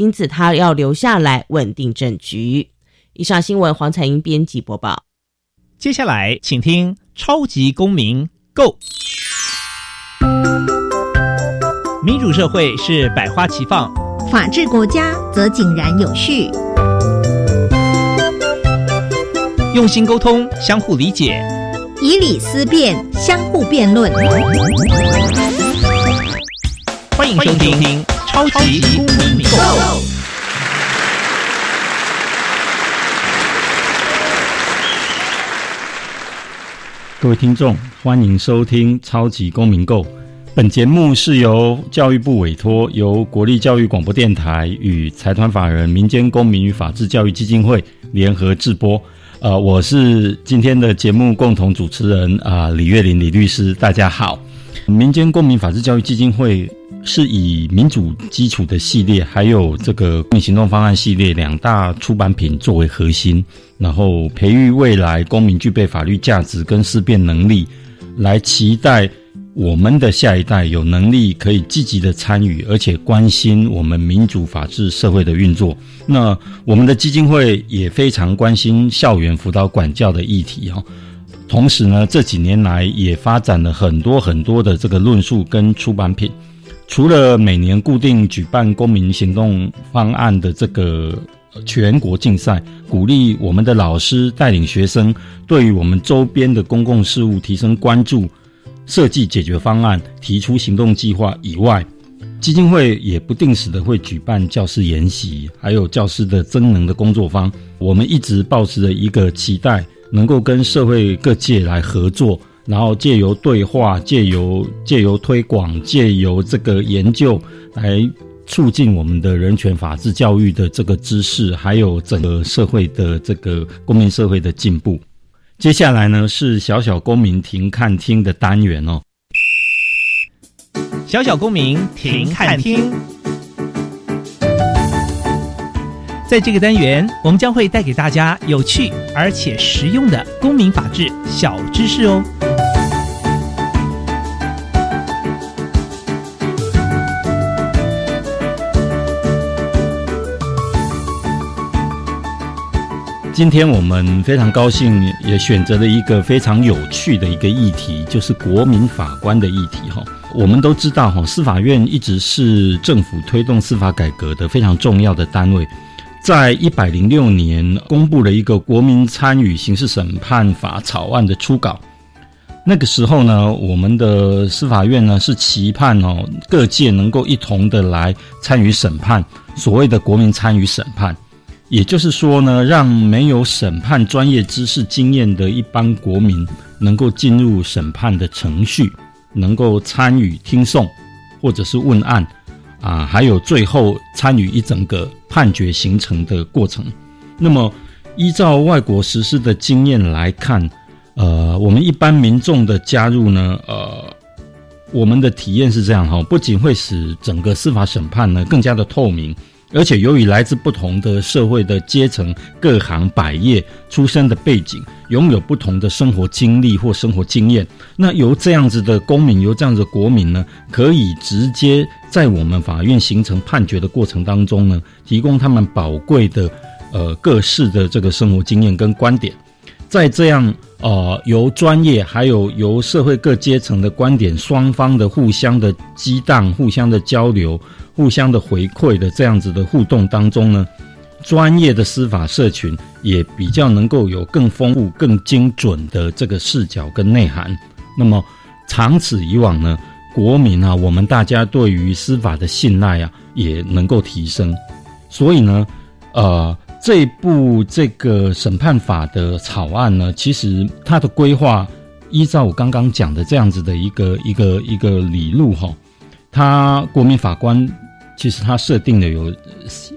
因此他要留下来稳定政局。以上新闻，黄彩英编辑播报。接下来，请听《超级公民 Go》。民主社会是百花齐放，法治国家则井然有序。用心沟通，相互理解，以理思辨，相互辩论。欢迎收听《超级公民购》。各位听众，欢迎收听《超级公民购》。本节目是由教育部委托，由国立教育广播电台与财团法人民间公民与法治教育基金会联合制播。呃，我是今天的节目共同主持人啊，李月林李律师，大家好。民间公民法治教育基金会是以民主基础的系列，还有这个公民行动方案系列两大出版品作为核心，然后培育未来公民具备法律价值跟思辨能力，来期待我们的下一代有能力可以积极的参与，而且关心我们民主法治社会的运作。那我们的基金会也非常关心校园辅导管教的议题哈。同时呢，这几年来也发展了很多很多的这个论述跟出版品。除了每年固定举办公民行动方案的这个全国竞赛，鼓励我们的老师带领学生对于我们周边的公共事务提升关注，设计解决方案，提出行动计划以外，基金会也不定时的会举办教师研习，还有教师的增能的工作坊。我们一直保持着一个期待。能够跟社会各界来合作，然后借由对话、借由借由推广、借由这个研究，来促进我们的人权法治教育的这个知识，还有整个社会的这个公民社会的进步。接下来呢是小小公民庭看厅的单元哦，小小公民庭看厅。在这个单元，我们将会带给大家有趣而且实用的公民法治小知识哦。今天我们非常高兴，也选择了一个非常有趣的一个议题，就是国民法官的议题哈。我们都知道哈，司法院一直是政府推动司法改革的非常重要的单位。在一百零六年，公布了一个《国民参与刑事审判法》草案的初稿。那个时候呢，我们的司法院呢是期盼哦，各界能够一同的来参与审判，所谓的国民参与审判，也就是说呢，让没有审判专业知识经验的一般国民能够进入审判的程序，能够参与听讼或者是问案。啊，还有最后参与一整个判决形成的过程。那么，依照外国实施的经验来看，呃，我们一般民众的加入呢，呃，我们的体验是这样哈，不仅会使整个司法审判呢更加的透明。而且，由于来自不同的社会的阶层、各行百业出身的背景，拥有不同的生活经历或生活经验，那由这样子的公民，由这样子的国民呢，可以直接在我们法院形成判决的过程当中呢，提供他们宝贵的呃各式的这个生活经验跟观点，在这样呃由专业还有由社会各阶层的观点双方的互相的激荡、互相的交流。互相的回馈的这样子的互动当中呢，专业的司法社群也比较能够有更丰富、更精准的这个视角跟内涵。那么长此以往呢，国民啊，我们大家对于司法的信赖啊，也能够提升。所以呢，呃，这部这个审判法的草案呢，其实它的规划依照我刚刚讲的这样子的一个一个一个理路哈，它国民法官。其实他设定的有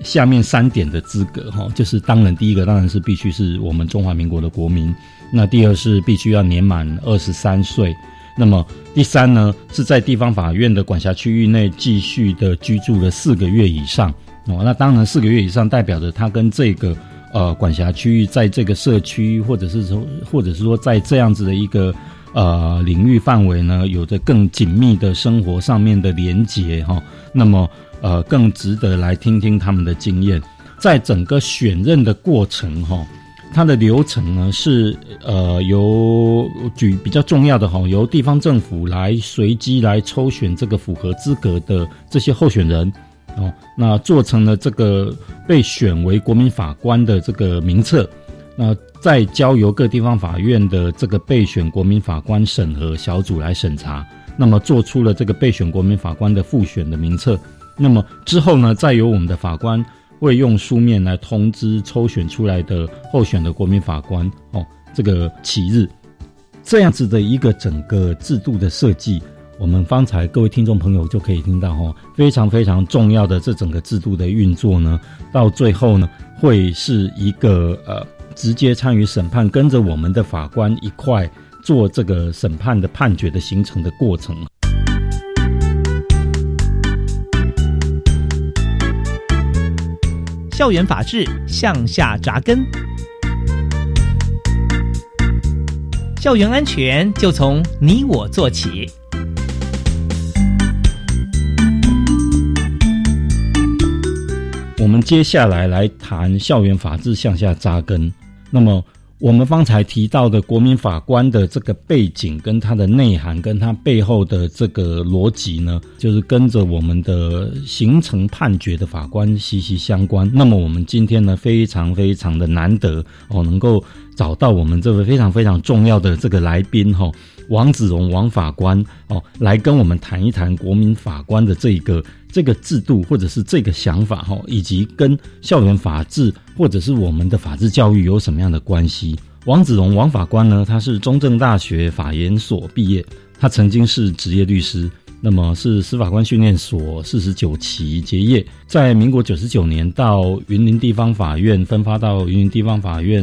下面三点的资格哈，就是当然第一个当然是必须是我们中华民国的国民，那第二是必须要年满二十三岁，那么第三呢是在地方法院的管辖区域内继续的居住了四个月以上哦，那当然四个月以上代表着他跟这个呃管辖区域在这个社区或者是说或者是说在这样子的一个呃领域范围呢，有着更紧密的生活上面的连结哈，那么。呃更值得来听听他们的经验。在整个选任的过程哈，它的流程呢是呃由举比较重要的哈，由地方政府来随机来抽选这个符合资格的这些候选人哦，那做成了这个被选为国民法官的这个名册，那再交由各地方法院的这个备选国民法官审核小组来审查，那么做出了这个备选国民法官的复选的名册，那么之后呢，再由我们的法官。会用书面来通知抽选出来的候选的国民法官哦，这个起日，这样子的一个整个制度的设计，我们方才各位听众朋友就可以听到哈，非常非常重要的这整个制度的运作呢，到最后呢，会是一个呃直接参与审判，跟着我们的法官一块做这个审判的判决的形成的过程。校园法治向下扎根，校园安全就从你我做起。我们接下来来谈校园法治向下扎根，那么。我们方才提到的国民法官的这个背景，跟他的内涵，跟他背后的这个逻辑呢，就是跟着我们的形成判决的法官息息相关。那么我们今天呢，非常非常的难得哦，能够找到我们这位非常非常重要的这个来宾哈。王子荣王法官哦，来跟我们谈一谈国民法官的这个这个制度，或者是这个想法哈，以及跟校园法治或者是我们的法治教育有什么样的关系？王子荣王法官呢，他是中正大学法研所毕业，他曾经是职业律师，那么是司法官训练所四十九期结业，在民国九十九年到云林地方法院分发到云林地方法院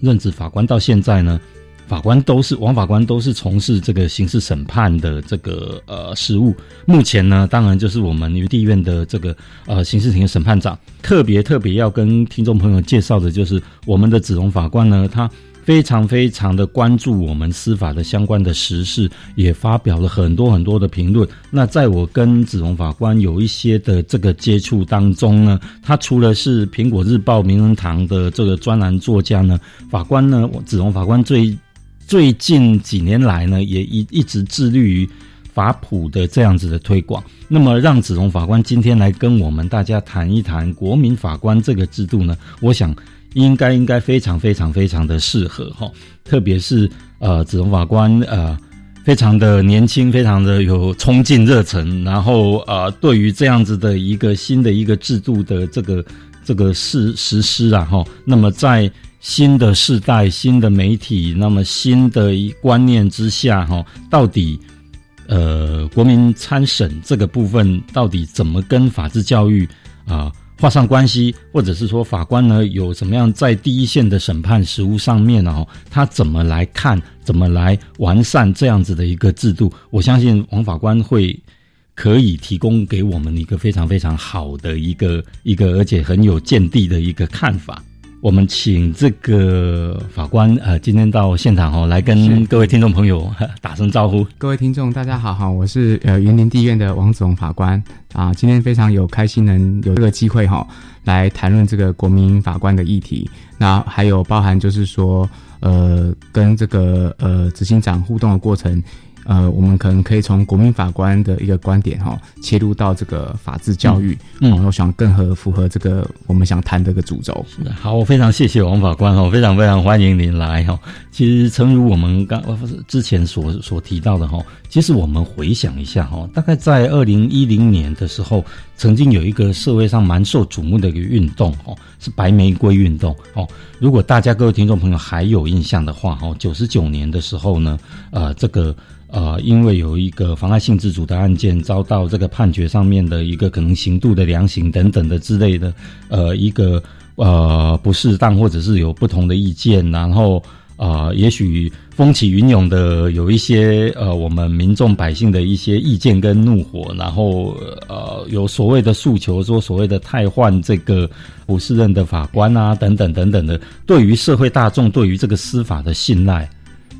任职法官，到现在呢。法官都是王法官，都是从事这个刑事审判的这个呃事务。目前呢，当然就是我们云地院的这个呃刑事庭的审判长。特别特别要跟听众朋友介绍的就是我们的子龙法官呢，他非常非常的关注我们司法的相关的时事，也发表了很多很多的评论。那在我跟子龙法官有一些的这个接触当中呢，他除了是苹果日报名人堂的这个专栏作家呢，法官呢，子龙法官最最近几年来呢，也一一直致力于法普的这样子的推广。那么，让子荣法官今天来跟我们大家谈一谈国民法官这个制度呢？我想应该应该非常非常非常的适合哈。特别是呃，子荣法官呃，非常的年轻，非常的有冲劲热忱，然后呃，对于这样子的一个新的一个制度的这个这个实实施啊哈，那么在。新的世代、新的媒体，那么新的一观念之下，哈，到底，呃，国民参审这个部分到底怎么跟法治教育啊画上关系，或者是说法官呢有怎么样在第一线的审判实务上面呢？他怎么来看，怎么来完善这样子的一个制度？我相信王法官会可以提供给我们一个非常非常好的一个一个，而且很有见地的一个看法。我们请这个法官呃，今天到现场哦，来跟各位听众朋友打声招呼。各位听众，大家好哈，我是呃云林地院的王子荣法官啊，今天非常有开心能有这个机会哈，来谈论这个国民法官的议题。那还有包含就是说呃，跟这个呃执行长互动的过程。呃，我们可能可以从国民法官的一个观点哈，切入到这个法治教育，嗯，我想更合符合这个我们想谈这个主轴。好，我非常谢谢王法官哈，非常非常欢迎您来哈。其实，诚如我们刚之前所所提到的哈，其实我们回想一下哈，大概在二零一零年的时候，曾经有一个社会上蛮受瞩目的一个运动哈，是白玫瑰运动哦。如果大家各位听众朋友还有印象的话哈，九十九年的时候呢，呃，这个。呃，因为有一个妨碍性自主的案件遭到这个判决上面的一个可能刑度的量刑等等的之类的，呃，一个呃不适当或者是有不同的意见，然后啊，也许风起云涌的有一些呃我们民众百姓的一些意见跟怒火，然后呃有所谓的诉求，说所谓的太换这个不适任的法官啊等等等等的，对于社会大众对于这个司法的信赖。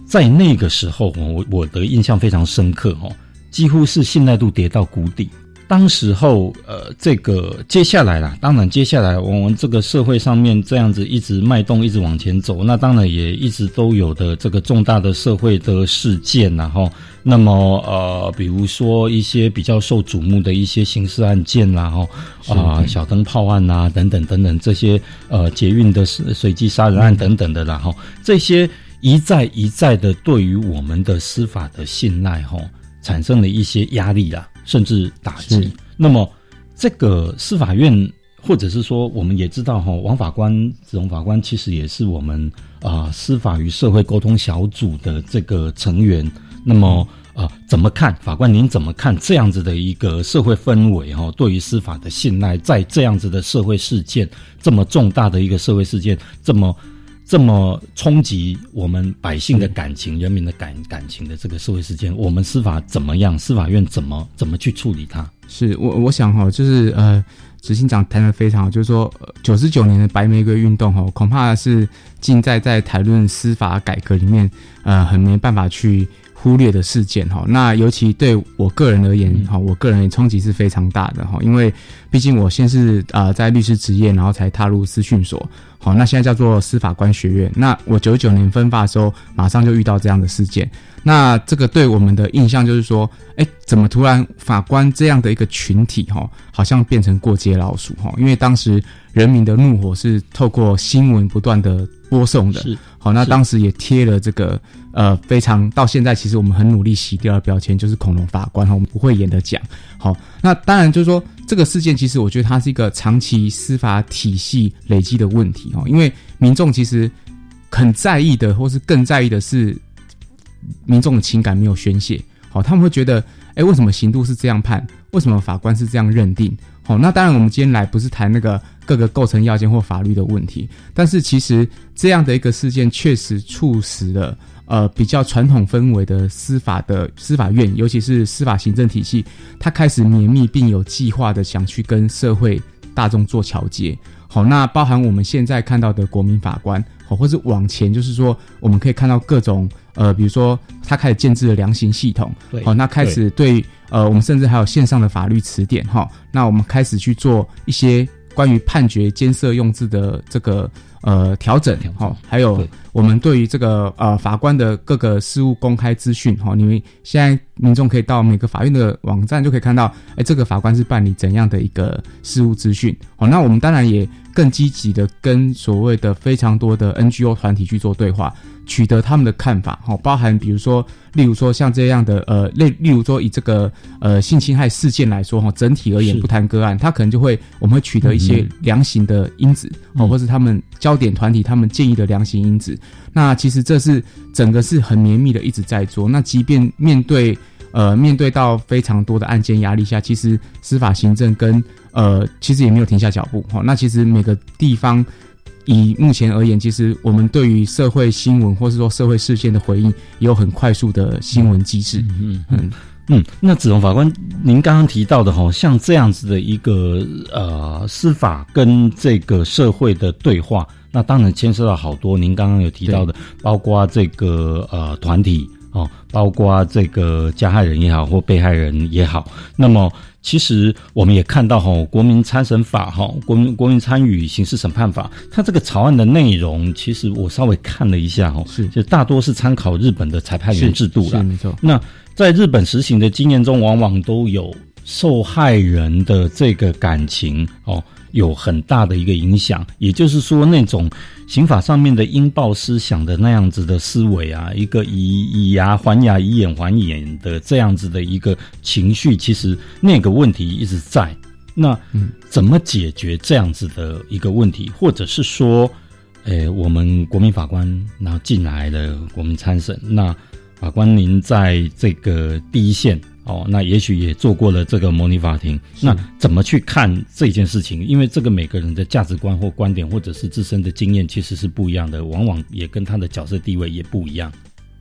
在那个时候，我我的印象非常深刻哦，几乎是信赖度跌到谷底。当时候呃，这个接下来啦，当然接下来我们这个社会上面这样子一直脉动，一直往前走，那当然也一直都有的这个重大的社会的事件，然后那么呃，比如说一些比较受瞩目的一些刑事案件啦，哈啊小灯泡案啊等等等等这些呃捷运的随机杀人案等等的，然后这些一再一再的对于我们的司法的信赖，哈。产生了一些压力啦，甚至打击。那么，这个司法院，或者是说，我们也知道哈，王法官、子龙法官其实也是我们啊司法与社会沟通小组的这个成员。那么啊，怎么看法官？您怎么看这样子的一个社会氛围？哈，对于司法的信赖，在这样子的社会事件，这么重大的一个社会事件，这么。这么冲击我们百姓的感情、人民的感感情的这个社会事件，我们司法怎么样？司法院怎么怎么去处理它？是我我想哈，就是呃，执行长谈的非常好，就是说九十九年的白玫瑰运动哈，恐怕是近在在谈论司法改革里面呃，很没办法去。忽略的事件哈，那尤其对我个人而言哈，我个人冲击是非常大的哈，因为毕竟我先是啊在律师职业，然后才踏入司训所，好，那现在叫做司法官学院。那我九九年分发的时候，马上就遇到这样的事件，那这个对我们的印象就是说，哎，怎么突然法官这样的一个群体哈，好像变成过街老鼠哈？因为当时人民的怒火是透过新闻不断的播送的，好，那当时也贴了这个。呃，非常到现在，其实我们很努力洗掉的标签就是恐龙法官哈，我们不会演的讲。好，那当然就是说这个事件，其实我觉得它是一个长期司法体系累积的问题哈，因为民众其实很在意的，或是更在意的是民众的情感没有宣泄。好，他们会觉得，哎，为什么刑度是这样判？为什么法官是这样认定？好，那当然我们今天来不是谈那个各个构成要件或法律的问题，但是其实这样的一个事件确实促使了。呃，比较传统氛围的司法的司法院，尤其是司法行政体系，它开始绵密并有计划的想去跟社会大众做桥接。好，那包含我们现在看到的国民法官，好，或是往前就是说，我们可以看到各种呃，比如说他开始建制了量刑系统，好，那开始对呃，我们甚至还有线上的法律词典，哈，那我们开始去做一些关于判决监设用字的这个。呃，调整哦，还有我们对于这个呃法官的各个事务公开资讯哈，你们现在民众可以到每个法院的网站就可以看到，哎，这个法官是办理怎样的一个事务资讯？好，那我们当然也更积极的跟所谓的非常多的 NGO 团体去做对话。取得他们的看法，哈，包含比如说，例如说像这样的，呃，例例如说以这个呃性侵害事件来说，哈，整体而言不谈个案，他可能就会我们会取得一些量刑的因子，哦，或是他们焦点团体他们建议的量刑因子。那其实这是整个是很绵密的一直在做。那即便面对呃面对到非常多的案件压力下，其实司法行政跟呃其实也没有停下脚步，哈。那其实每个地方。以目前而言，其实我们对于社会新闻或是说社会事件的回应，也有很快速的新闻机制。嗯嗯嗯。那子龙法官，您刚刚提到的哈，像这样子的一个呃司法跟这个社会的对话，那当然牵涉到好多。您刚刚有提到的，包括这个呃团体哦，包括这个加害人也好或被害人也好，那么。其实我们也看到哈，国民参审法哈，国民国民参与刑事审判法，它这个草案的内容，其实我稍微看了一下哈，是就大多是参考日本的裁判员制度了，没错。那在日本实行的经验中，往往都有受害人的这个感情哦。有很大的一个影响，也就是说，那种刑法上面的应报思想的那样子的思维啊，一个以以牙还牙、以眼还眼的这样子的一个情绪，其实那个问题一直在。那怎么解决这样子的一个问题，或者是说，诶，我们国民法官然后进来了，我们参审，那法官您在这个第一线。哦，那也许也做过了这个模拟法庭，那怎么去看这件事情？因为这个每个人的价值观或观点，或者是自身的经验，其实是不一样的，往往也跟他的角色地位也不一样。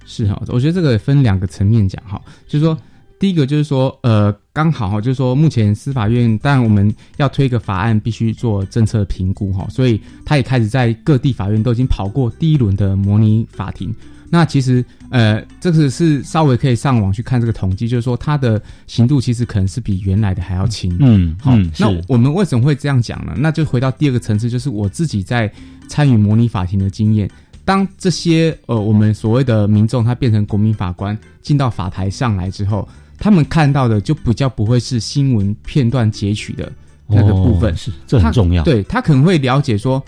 是哈，我觉得这个分两个层面讲哈，就是说，第一个就是说，呃，刚好哈，就是说目前司法院，但我们要推一个法案，必须做政策评估哈，所以他也开始在各地法院都已经跑过第一轮的模拟法庭。那其实，呃，这个是稍微可以上网去看这个统计，就是说它的刑度其实可能是比原来的还要轻。嗯，好，嗯那我们为什么会这样讲呢？那就回到第二个层次，就是我自己在参与模拟法庭的经验。当这些呃我们所谓的民众他变成国民法官进到法台上来之后，他们看到的就比较不会是新闻片段截取的那个部分，哦是这很重要。，对他可能会了解说，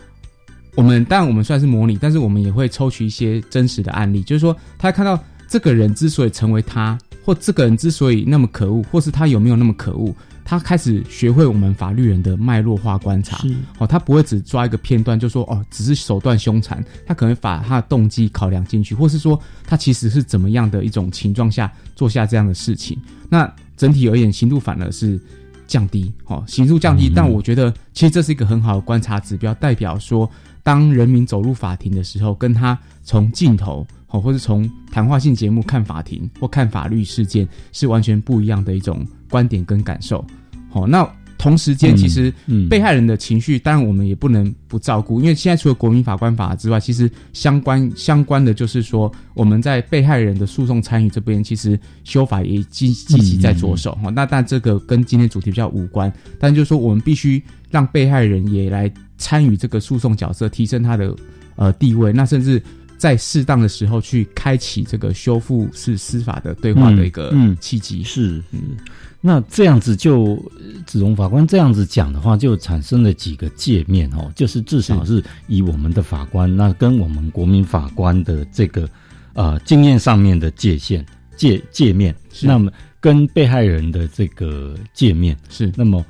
我们当然我们算是模拟，但是我们也会抽取一些真实的案例，就是说他看到这个人之所以成为他，或这个人之所以那么可恶，或是他有没有那么可恶，他开始学会我们法律人的脉络化观察。哦，他不会只抓一个片段就说哦，只是手段凶残，他可能把他的动机考量进去，或是说他其实是怎么样的一种情况下做下这样的事情。那整体而言，刑度反而是降低，哦，刑度降低，嗯但我觉得其实这是一个很好的观察指标，代表说当人民走入法庭的时候，跟他从镜头。哦，或是从谈话性节目看法庭或看法律事件，是完全不一样的一种观点跟感受。好、那同时间其实嗯被害人的情绪，当然我们也不能不照顾，因为现在除了国民法官法之外，其实相关相关的就是说，我们在被害人的诉讼参与这边，其实修法也积积极在着手哈、那但这个跟今天主题比较无关，但就是说我们必须让被害人也来参与这个诉讼角色，提升他的呃地位，那甚至。在适当的时候去开启这个修复式司法的对话的一个嗯嗯。契机，是，嗯，那这样子就呃子荣法官这样子讲的话，就产生了几个界面哦，就是至少是以我们的法官，那跟我们国民法官的这个呃经验上面的界限界界面，是。那么跟被害人的这个界面，是。那么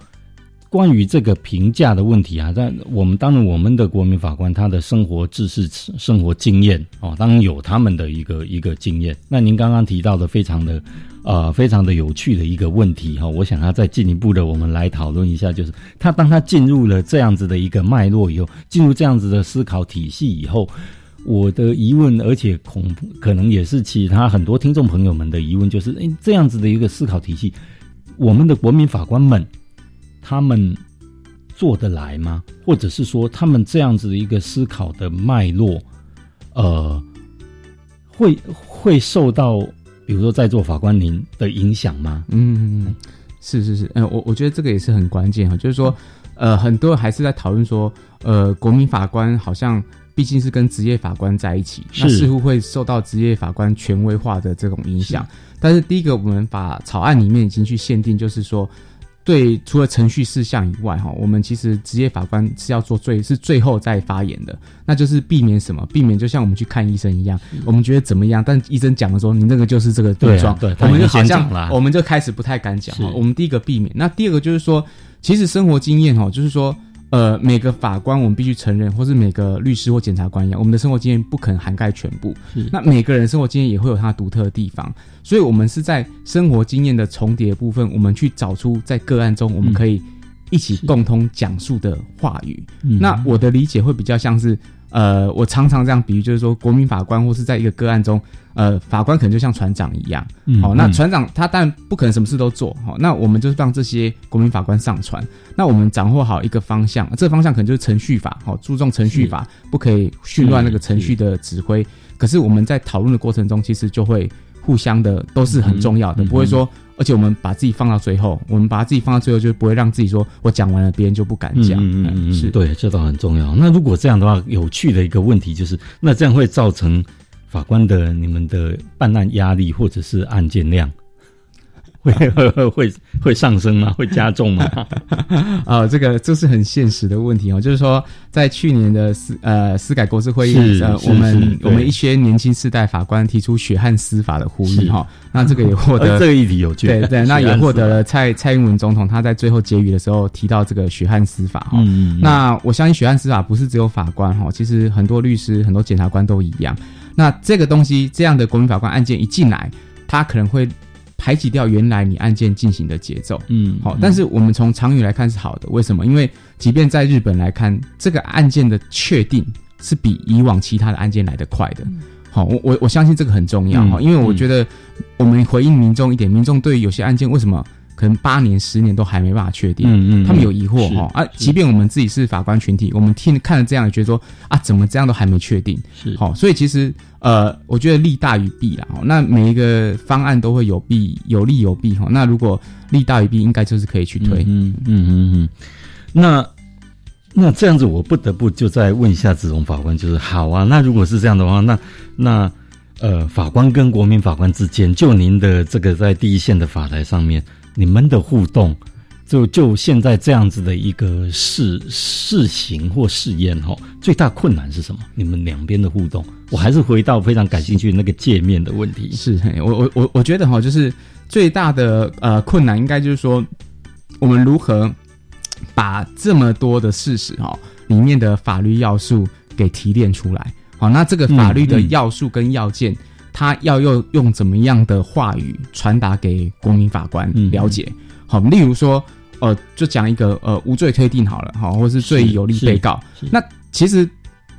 关于这个评价的问题啊，但我们当然我们的国民法官他的生活知识、生活经验哦，当然有他们的一个一个经验。那您刚刚提到的非常的呃非常的有趣的一个问题哈、我想要再进一步的我们来讨论一下，就是他当他进入了这样子的一个脉络以后，进入这样子的思考体系以后。我的疑问，而且恐可能也是其他很多听众朋友们的疑问，就是：哎，这样子的一个思考体系，我们的国民法官们他们做得来吗？或者是说，他们这样子的一个思考的脉络，呃，会会受到比如说在座法官您的影响吗？嗯，是是是，嗯、我我觉得这个也是很关键哈，就是说，呃，很多人还是在讨论说，呃，国民法官好像毕竟是跟职业法官在一起，那似乎会受到职业法官权威化的这种影响。但是第一个，我们把草案里面已经去限定，就是说。对，除了程序事项以外，哈，我们其实职业法官是要做最是最后再发言的，那就是避免什么？避免就像我们去看医生一样，我们觉得怎么样，但医生讲的时候，你那个就是这个症状，我们就好像我们就开始不太敢讲。我们第一个避免，那第二个就是说，其实生活经验哈，就是说，呃，每个法官我们必须承认，或是每个律师或检察官一样，我们的生活经验不可能涵盖全部。那每个人生活经验也会有他独特的地方，所以我们是在生活经验的重叠部分，我们去找出在个案中我们可以一起共同讲述的话语。嗯那我的理解会比较像是，呃，我常常这样比喻，就是说，国民法官或是在一个个案中，呃，法官可能就像船长一样，嗯好、那嗯。船长他当然不可能什么事都做，好、那我们就是让这些国民法官上船，那我们掌握好一个方向，这个方向可能就是程序法，好、注重程序法，不可以训乱那个程序的指挥。可是我们在讨论的过程中，其实就会互相的都是很重要的，不会说，而且我们把自己放到最后，我们把自己放到最后，就不会让自己说我讲完了，别人就不敢讲，嗯嗯嗯嗯，是对，这倒很重要。那如果这样的话，有趣的一个问题就是，那这样会造成法官的你们的办案压力或者是案件量会会会上升吗？会加重吗？啊、这个这是很现实的问题哦，就是说，在去年的司呃司改国事会议，我们我们一些年轻世代法官提出血汗司法的呼吁是哈、那这个也获呃 得这个议题有趣，对对，那也获得了蔡蔡英文总统他在最后结语的时候提到这个血汗司法哈、嗯嗯嗯那我相信血汗司法不是只有法官哈，其实很多律师、很多检察官都一样。那这个东西，这样的国民法官案件一进来，他可能会排挤掉原来你案件进行的节奏。嗯好，但是我们从长远来看是好的，为什么？因为即便在日本来看，这个案件的确定是比以往其他的案件来得快的。好，我我我相信这个很重要哈，嗯因为我觉得我们回应民众一点，民众对有些案件为什么可能八年、十年都还没办法确定，嗯嗯，他们有疑惑哈啊，即便我们自己是法官群体，我们听看了这样，也觉得说啊，怎么这样都还没确定？是好，所以其实呃，我觉得利大于弊啦。哦，那每一个方案都会有弊，有利有弊哈。那如果利大于弊，应该就是可以去推。嗯嗯嗯嗯，那那这样子，我不得不就再问一下子荣法官，就是好啊，那如果是这样的话，那那呃，法官跟国民法官之间，就您的这个在第一线的法台上面，你们的互动，就就现在这样子的一个试试行或试验哈，最大困难是什么？你们两边的互动，我还是回到非常感兴趣那个界面的问题。是，我我我我觉得哈，就是最大的呃困难，应该就是说，我们如何把这么多的事实哈里面的法律要素给提炼出来。好，那这个法律的要素跟要件，它要用用怎么样的话语传达给国民法官嗯了解？好，例如说，呃，就讲一个呃无罪推定好了，好，或是罪有利被告。那其实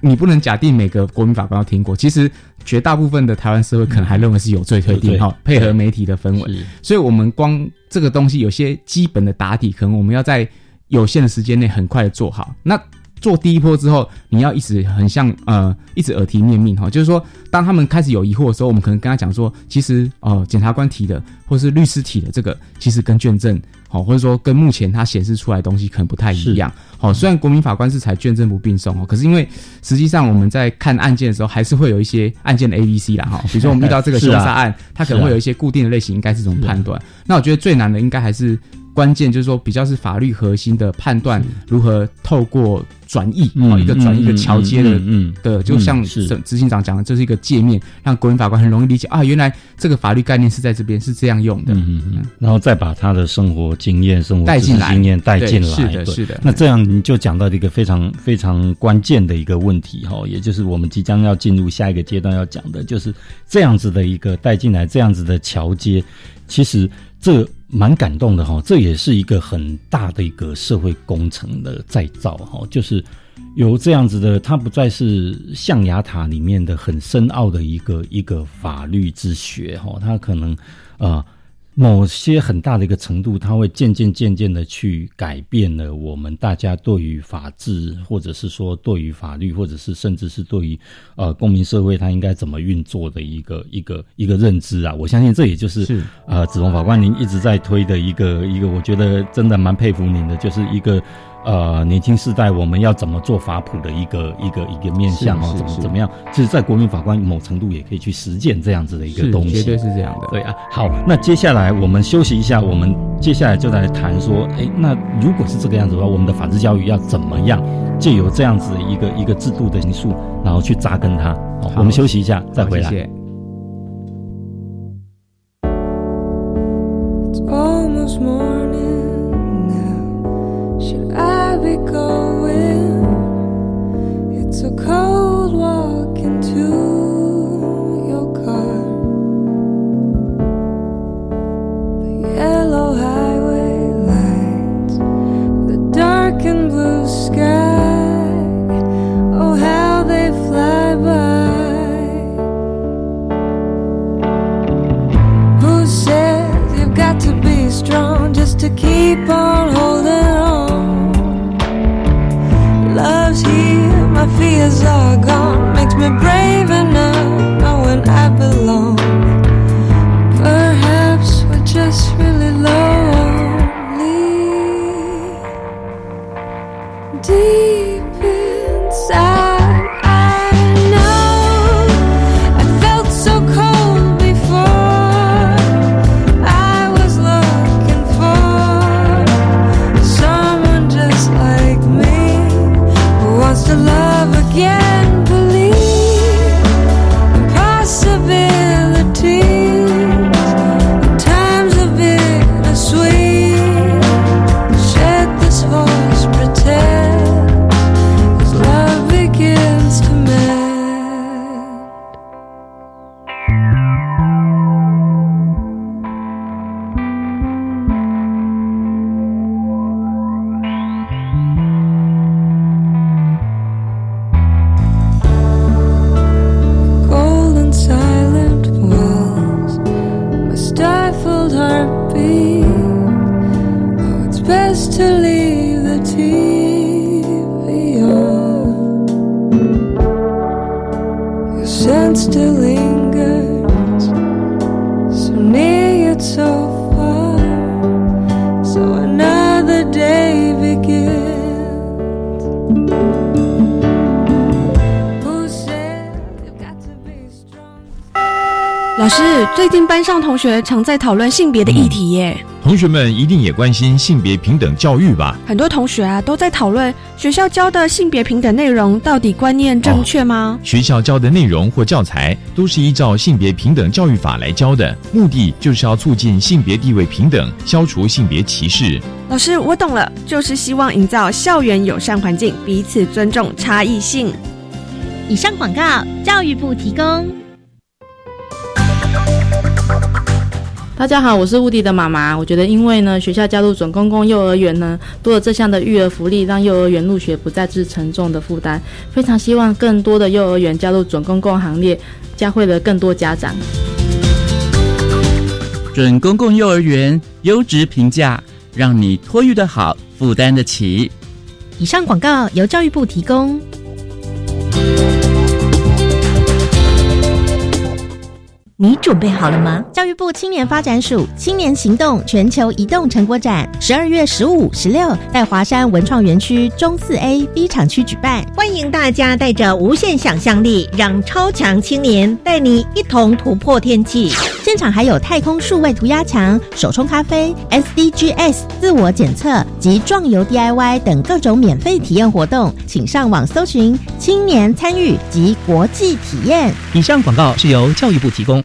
你不能假定每个国民法官都听过，其实绝大部分的台湾社会可能还认为是有罪推定哈，配合媒体的氛围。所以，我们光这个东西有些基本的打底，可能我们要在有限的时间内很快的做好。那做第一波之后，你要一直很像呃，一直耳提面命哈，就是说，当他们开始有疑惑的时候，我们可能跟他讲说，其实呃，检察官提的或是律师提的这个，其实跟卷证好，或者说跟目前他显示出来的东西可能不太一样。好，虽然国民法官是采卷证不并送哦，可是因为实际上我们在看案件的时候，还是会有一些案件的 A、B、C 啦哈。比如说我们遇到这个凶杀案，它可能会有一些固定的类型，应该是怎么判断？那我觉得最难的应该还是关键，就是说比较是法律核心的判断，如何透过转译哦，一个转译一个桥接的的，就像执执行长讲的，这是一个界面，让国民法官很容易理解啊，原来这个法律概念是在这边是这样用的。嗯嗯嗯，然后再把他的生活经验、生活带进来。经验带进来，是的对。是的。那这样你就讲到一个非常非常关键的一个问题哈，也就是我们即将要进入下一个阶段要讲的，就是这样子的一个带进来，这样子的桥接，其实这蛮感动的哈，这也是一个很大的一个社会工程的再造哈，就是。有这样子的，它不再是象牙塔里面的很深奥的一个一个法律之学哈，它可能啊某些很大的一个程度，它会渐渐渐渐的去改变了我们大家对于法治，或者是说对于法律，或者是甚至是对于呃公民社会它应该怎么运作的一个一个一个认知啊。我相信这也就是是呃子龙法官您一直在推的一个一个，我觉得真的蛮佩服您的，就是一个。呃，年轻世代我们要怎么做法普的一个一个一个面向哦，是是怎么怎么样？其实，在国民法官某程度也可以去实践这样子的一个东西，绝对是这样的。对啊，好，那接下来我们休息一下，我们接下来就来谈说，哎，那如果是这个样子的话，我们的法治教育要怎么样借由这样子的一个一个制度的因素，然后去扎根它？好，我们休息一下，再回来。谢谢班上同学常在讨论性别的议题耶，同学们一定也关心性别平等教育吧？很多同学啊都在讨论学校教的性别平等内容到底观念正确吗？学校教的内容或教材都是依照性别平等教育法来教的，目的就是要促进性别地位平等，消除性别歧视。老师，我懂了，就是希望营造校园友善环境，彼此尊重差异性。以上广告，教育部提供。大家好，我是乌迪的妈妈。我觉得，因为呢，学校加入准公共幼儿园呢，多了这项的育儿福利，让幼儿园入学不再是沉重的负担。非常希望更多的幼儿园加入准公共行列，教会了更多家长。准公共幼儿园优质评价，让你托育的好，负担得起。以上广告由教育部提供。你准备好了吗？教育部青年发展署青年行动全球移动成果展，十二月十五、十六在华山文创园区中四 A B 厂区举办。欢迎大家带着无限想象力，让超强青年带你一同突破天际。现场还有太空数位涂鸦墙、手冲咖啡、SDGs 自我检测及壮游 DIY 等各种免费体验活动，请上网搜寻“青年参与及国际体验”。以上广告是由教育部提供。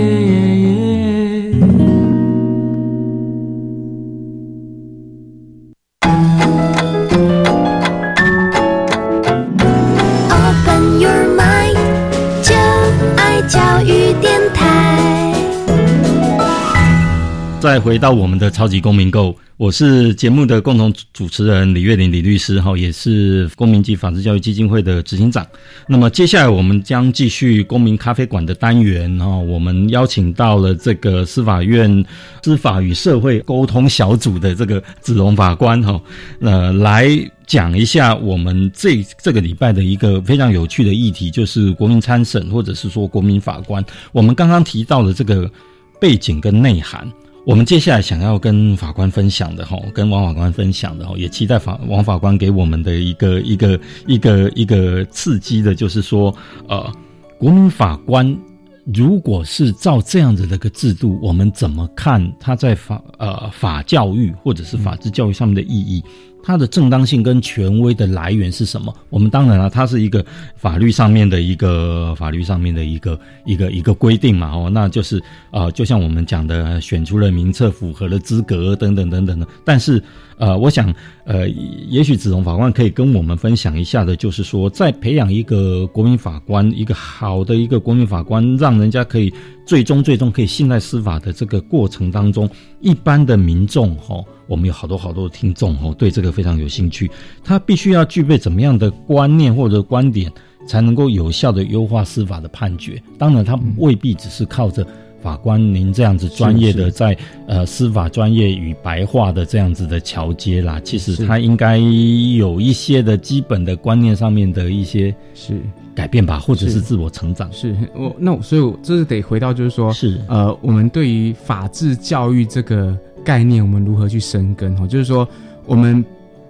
再回到我们的超级公民购，我是节目的共同主持人李月玲李律师哈，也是公民及法治教育基金会的执行长。那么接下来我们将继续公民咖啡馆的单元哈，我们邀请到了这个司法院司法与社会沟通小组的这个子龙法官哈，呃，来讲一下我们这这个礼拜的一个非常有趣的议题，就是国民参审或者是说国民法官。我们刚刚提到的这个背景跟内涵。我们接下来想要跟法官分享的哈，跟王法官分享的哈，也期待法王法官给我们的一个一个一个一个刺激的，就是说，呃，国民法官如果是照这样子的一个制度，我们怎么看他在法呃法教育或者是法治教育上面的意义？它的正当性跟权威的来源是什么？我们当然了，它是一个法律上面的一个法律上面的一个一个一个规定嘛，哦，那就是呃，就像我们讲的，选出了名册，符合了资格等等等等的。但是呃，我想呃，也许子龙法官可以跟我们分享一下的，就是说，在培养一个国民法官，一个好的一个国民法官，让人家可以最终最终可以信赖司法的这个过程当中，一般的民众哈、哦。我们有好多好多的听众哦，对这个非常有兴趣。他必须要具备怎么样的观念或者观点，才能够有效的优化司法的判决？当然，他未必只是靠着法官您这样子专业的在呃司法专业与白话的这样子的桥接啦。其实他应该有一些的基本的观念上面的一些是改变吧，或者是自我成长。是我那我所以我这是得回到就是说，是呃，我们对于法治教育这个概念，我们如何去生根？哈，就是说，我们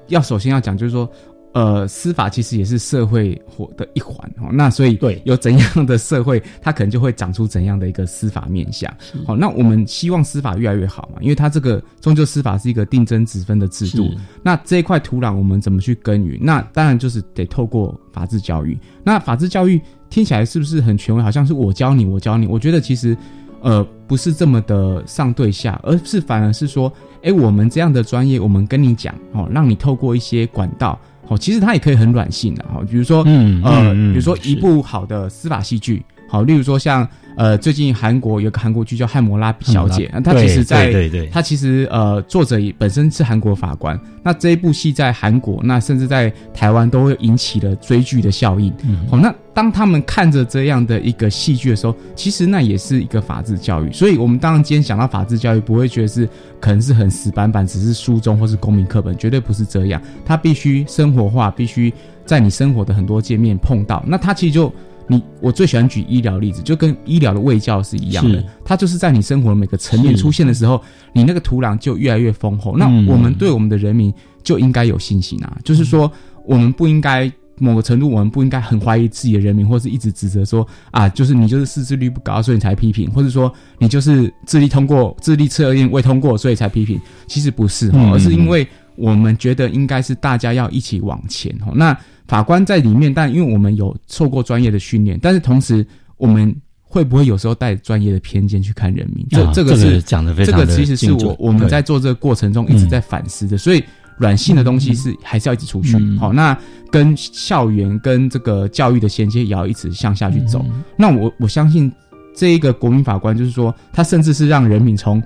要首先要讲，就是说，呃，司法其实也是社会活的一环哦。那所以，对有怎样的社会，它可能就会长出怎样的一个司法面向。好，那我们希望司法越来越好嘛，因为它这个终究司法是一个定增值分的制度。那这一块土壤我们怎么去耕耘？那当然就是得透过法治教育。那法治教育听起来是不是很权威？好像是我教你，我教你。我觉得其实。呃，不是这么的上对下，而是反而是说，哎，我们这样的专业，我们跟你讲，哦，让你透过一些管道，哦，其实它也可以很软性的，哈，比如说，嗯呃，嗯嗯比如说一部好的司法戏剧，好，例如说像呃，最近韩国有个韩国剧叫《汉谟拉比小姐》，她其实在她其实呃作者也本身是韩国法官，那这一部戏在韩国，那甚至在台湾都会引起了追剧的效应。嗯哦，那当他们看着这样的一个戏剧的时候，其实那也是一个法治教育。所以，我们当然今天讲到法治教育，不会觉得是可能是很死板板，只是书中或是公民课本，绝对不是这样。它必须生活化，必须在你生活的很多界面碰到。那它其实就你，我最喜欢举医疗例子，就跟医疗的卫教是一样的。它就是在你生活的每个层面出现的时候，你那个土壤就越来越丰厚。那嗯我们对我们的人民就应该有信心啊，就是说我们不应该。某个程度，我们不应该很怀疑自己的人民，或是一直指责说啊，就是你就是识字率不高，所以你才批评，或者说你就是智力通过智力测验未通过，所以才批评。其实不是哈，嗯而是因为我们觉得应该是大家要一起往前哈。那法官在里面，但因为我们有受过专业的训练，但是同时我们会不会有时候带专业的偏见去看人民？这、啊这这个是讲的非这常这个其实是我我们在做这个过程中一直在反思的，所以。软性的东西是还是要一直出去，好、那跟校园跟这个教育的衔接也要一直向下去走。那我我相信这一个国民法官，就是说他甚至是让人民从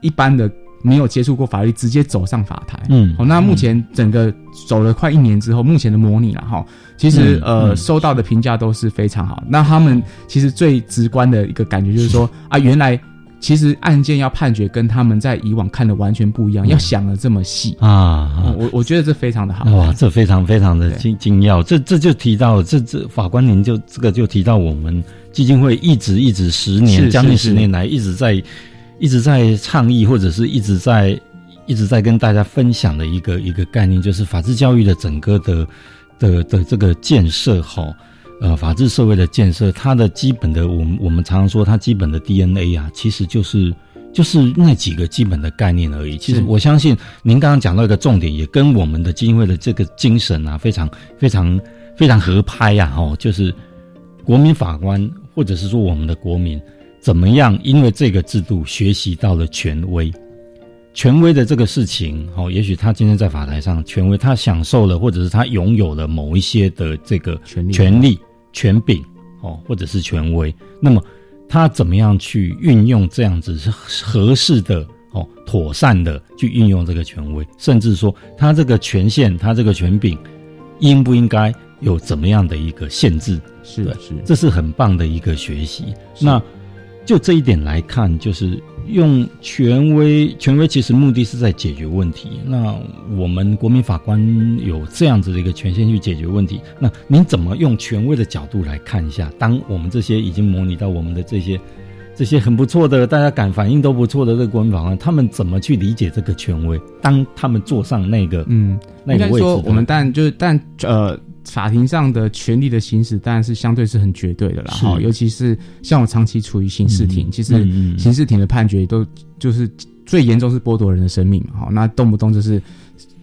一般的没有接触过法律，直接走上法台。嗯好、那目前整个走了快一年之后，目前的模拟了哈，其实、嗯呃、嗯收到的评价都是非常好。那他们其实最直观的一个感觉就是说 啊，原来。其实案件要判决跟他们在以往看的完全不一样，要想的这么细啊嗯我我觉得这非常的好。哇，这非常非常的精精要，这这就提到这这法官您就这个就提到我们基金会一直一直十年是将近十年来一直在一直在倡议或者是一直在一直在跟大家分享的一个一个概念，就是法治教育的整个的的的这个建设哈。呃，法治社会的建设，它的基本的，我们我们常常说，它基本的 DNA 啊，其实就是就是那几个基本的概念而已。其实我相信您刚刚讲到一个重点，也跟我们的基金会的这个精神啊，非常非常非常合拍呀、啊，哦，就是国民法官或者是说我们的国民怎么样，因为这个制度学习到了权威。权威的这个事情，哦，也许他今天在法台上，权威他享受了，或者是他拥有了某一些的这个权利权利、权柄，哦，或者是权威，那么他怎么样去运用这样子是合适的，哦，妥善的去运用这个权威，甚至说他这个权限，他这个权柄应不应该有怎么样的一个限制？对是是，这是很棒的一个学习。那就这一点来看，就是用权威，权威其实目的是在解决问题。那我们国民法官有这样子的一个权限去解决问题。那您怎么用权威的角度来看一下？当我们这些已经模拟到我们的这些这些很不错的，大家感反应都不错的这个国民法官，他们怎么去理解这个权威？当他们坐上那个嗯，那个位置我们当然就是但呃。法庭上的权利的行使当然是相对是很绝对的啦，哈，尤其是像我长期处于刑事庭，嗯其实刑事庭的判决都就是最严重是剥夺人的生命嘛，好，那动不动就是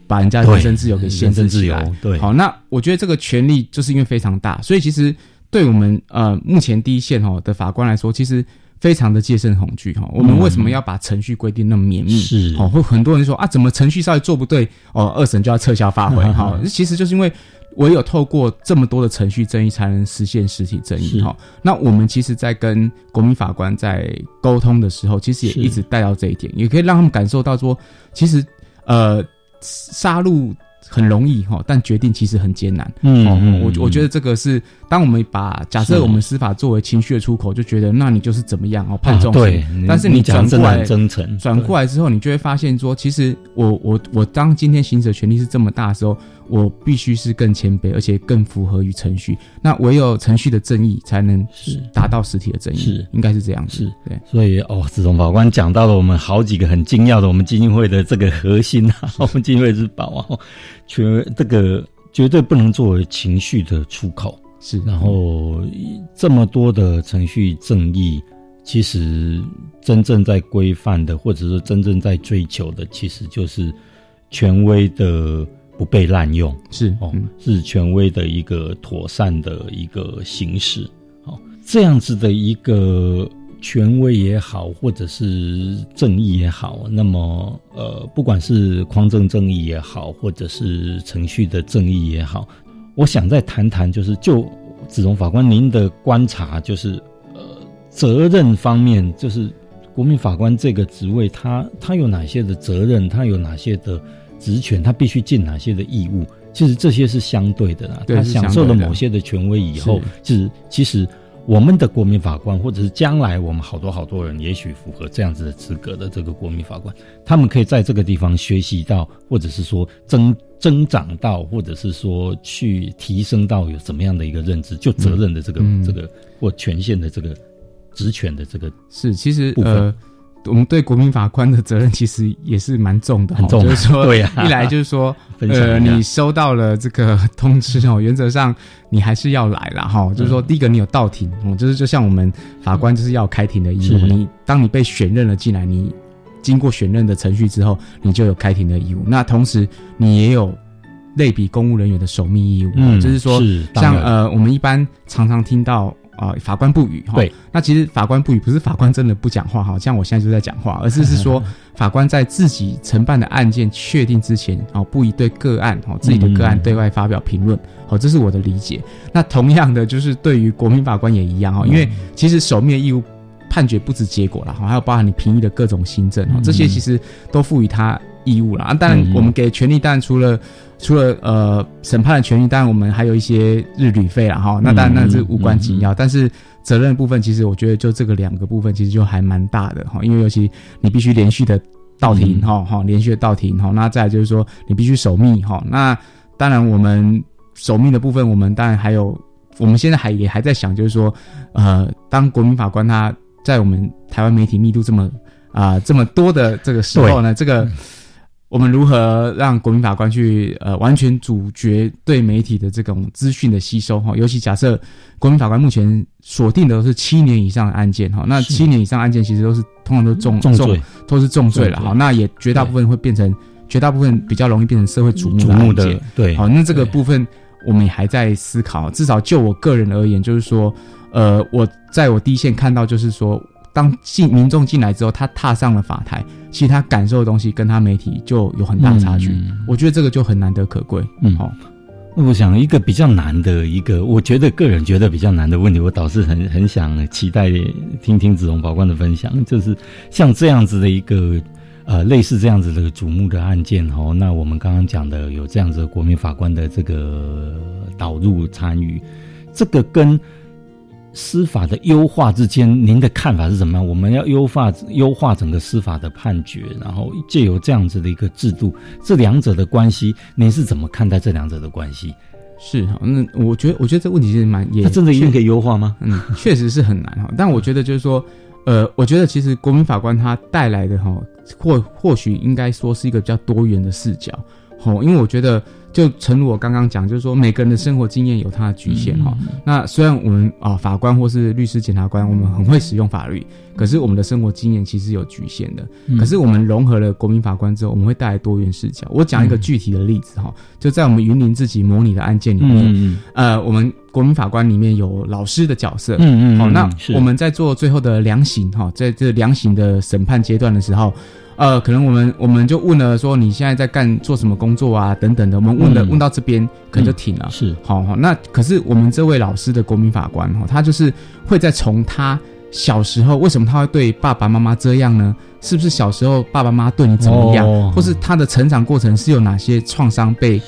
把人家的对人身自由给限制起来，对好，那我觉得这个权利就是因为非常大，所以其实对我们呃目前第一线哈的法官来说，其实。非常的戒慎恐惧哈，我们为什么要把程序规定那么绵密？是。哦，会很多人说啊，怎么程序稍微做不对哦，二审就要撤销发回 哈、其实就是因为唯有透过这么多的程序正义，才能实现实体正义是。哈、那我们其实，在跟国民法官在沟通的时候，其实也一直带到这一点，也可以让他们感受到说，其实呃，杀戮很容易哈，但决定其实很艰难。哦嗯嗯，我我觉得得这个是，当我们把假设我们司法作为情绪的出口，就觉得那你就是怎么样哦，判重刑。对，但是你转过来真诚，转过来之后，你就会发现说，其实我我我当今天行使的权利是这么大的时候，我必须是更谦卑，而且更符合于程序。那唯有程序的正义，才能是达到实体的正义。是应该是这样子。是对。所以哦，子龙法官讲到了我们好几个很精要的我们基金会的这个核心啊，我们基金会之宝啊，绝这个绝对不能作为情绪的出口。是，然后这么多的程序正义，其实真正在规范的，或者是真正在追求的，其实就是权威的不被滥用，是哦，嗯是权威的一个妥善的一个形式。哦，这样子的一个权威也好，或者是正义也好，那么呃，不管是匡正正义也好，或者是程序的正义也好，我想再谈谈，就是就子龙法官您的观察，就是呃，责任方面，就是国民法官这个职位，他他有哪些的责任，他有哪些的职权，他必须尽哪些的义务，其实这些是相对的啦。他享受了某些的权威以后是，其实其实我们的国民法官，或者是将来我们好多好多人，也许符合这样子的资格的这个国民法官，他们可以在这个地方学习到，或者是说增增长到，或者是说去提升到有怎么样的一个认知，就责任的这个、嗯这个或权限的这个职权的这个是，其实呃，我们对国民法官的责任 其实也是蛮重的哈，很重就是说，对啊。一来就是说，呃，你收到了这个通知哦，原则上你还是要来了哈，就是说，嗯。第一个你有到庭，哦，就是就像我们法官就是要开庭的义务，你当你被选任了进来，你经过选任的程序之后，你就有开庭的义务，那同时你也有。类比公务人员的守密义务，嗯就是说，是像呃，我们一般常常听到啊、法官不语哈，对，那其实法官不语不是法官真的不讲话哈，像我现在就在讲话，而是是说 法官在自己承办的案件确定之前，哦，不宜对个案哦自己的个案嗯。对外发表评论，好、这是我的理解。那同样的，就是对于国民法官也一样哈，因为其实守密的义务判决不止结果了哈，还有包含你评议的各种新政哦，这些其实都赋予他义务啦啊。当然嗯，我们给权利，当然除了除了呃审判的权利，当然我们还有一些日旅费啦哈。那当然那是无关紧要，但是责任的部分，其实我觉得就这个两个部分，其实就还蛮大的哈。因为尤其你必须连续的到庭哈哈，连续的到庭哈。那再来就是说你必须守密哈。那当然我们守密的部分，我们当然还有，我们现在还也还在想，就是说呃，当国民法官他在我们台湾媒体密度这么啊、这么多的这个时候呢，这个。我们如何让国民法官去呃完全主角对媒体的这种资讯的吸收哈？尤其假设国民法官目前锁定的都是七年以上的案件哈，那七年以上案件其实都是通常都重重罪。都是重罪了哈，那也绝大部分会变成绝大部分比较容易变成社会瞩目瞩目的案件。对。好，那这个部分我们也还在思考，至少就我个人而言，就是说呃我在我第一线看到就是说。当进民众进来之后，他踏上了法台，其实他感受的东西跟他媒体就有很大差距。我觉得这个就很难得可贵。嗯，好、那我想一个比较难的一个，我觉得个人觉得比较难的问题，我倒是很很想期待听听子龙法官的分享，就是像这样子的一个呃类似这样子的瞩目的案件哦，那我们刚刚讲的有这样子的国民法官的这个导入参与，这个跟司法的优化之间，您的看法是什么样？我们要优化优化整个司法的判决，然后借由这样子的一个制度，这两者的关系，您是怎么看待这两者的关系？是哈，那我觉得，我觉得这问题是蛮也它真的一定可以优化吗？嗯，确实是很难哈。但我觉得就是说，呃，我觉得其实国民法官他带来的哈，或或许应该说是一个比较多元的视角，吼，因为我觉得就诚如我刚刚讲，就是说每个人的生活经验有它的局限哈。那虽然我们啊、法官或是律师、检察官，我们很会使用法律，可是我们的生活经验其实有局限的。嗯可是我们融合了国民法官之后，我们会带来多元视角。我讲一个具体的例子哈，就在我们云林自己模拟的案件里面，呃，我们国民法官里面有老师的角色，嗯嗯好、那我们在做最后的量刑哈，在这量刑的审判阶段的时候。呃，可能我们我们就问了说你现在在干做什么工作啊等等的，我们问了、嗯问到这边可能就停了。是好好，那可是我们这位老师的国民法官哈，他就是会在从他小时候为什么他会对爸爸妈妈这样呢？是不是小时候爸爸妈妈对你怎么样，哦或是他的成长过程是有哪些创伤被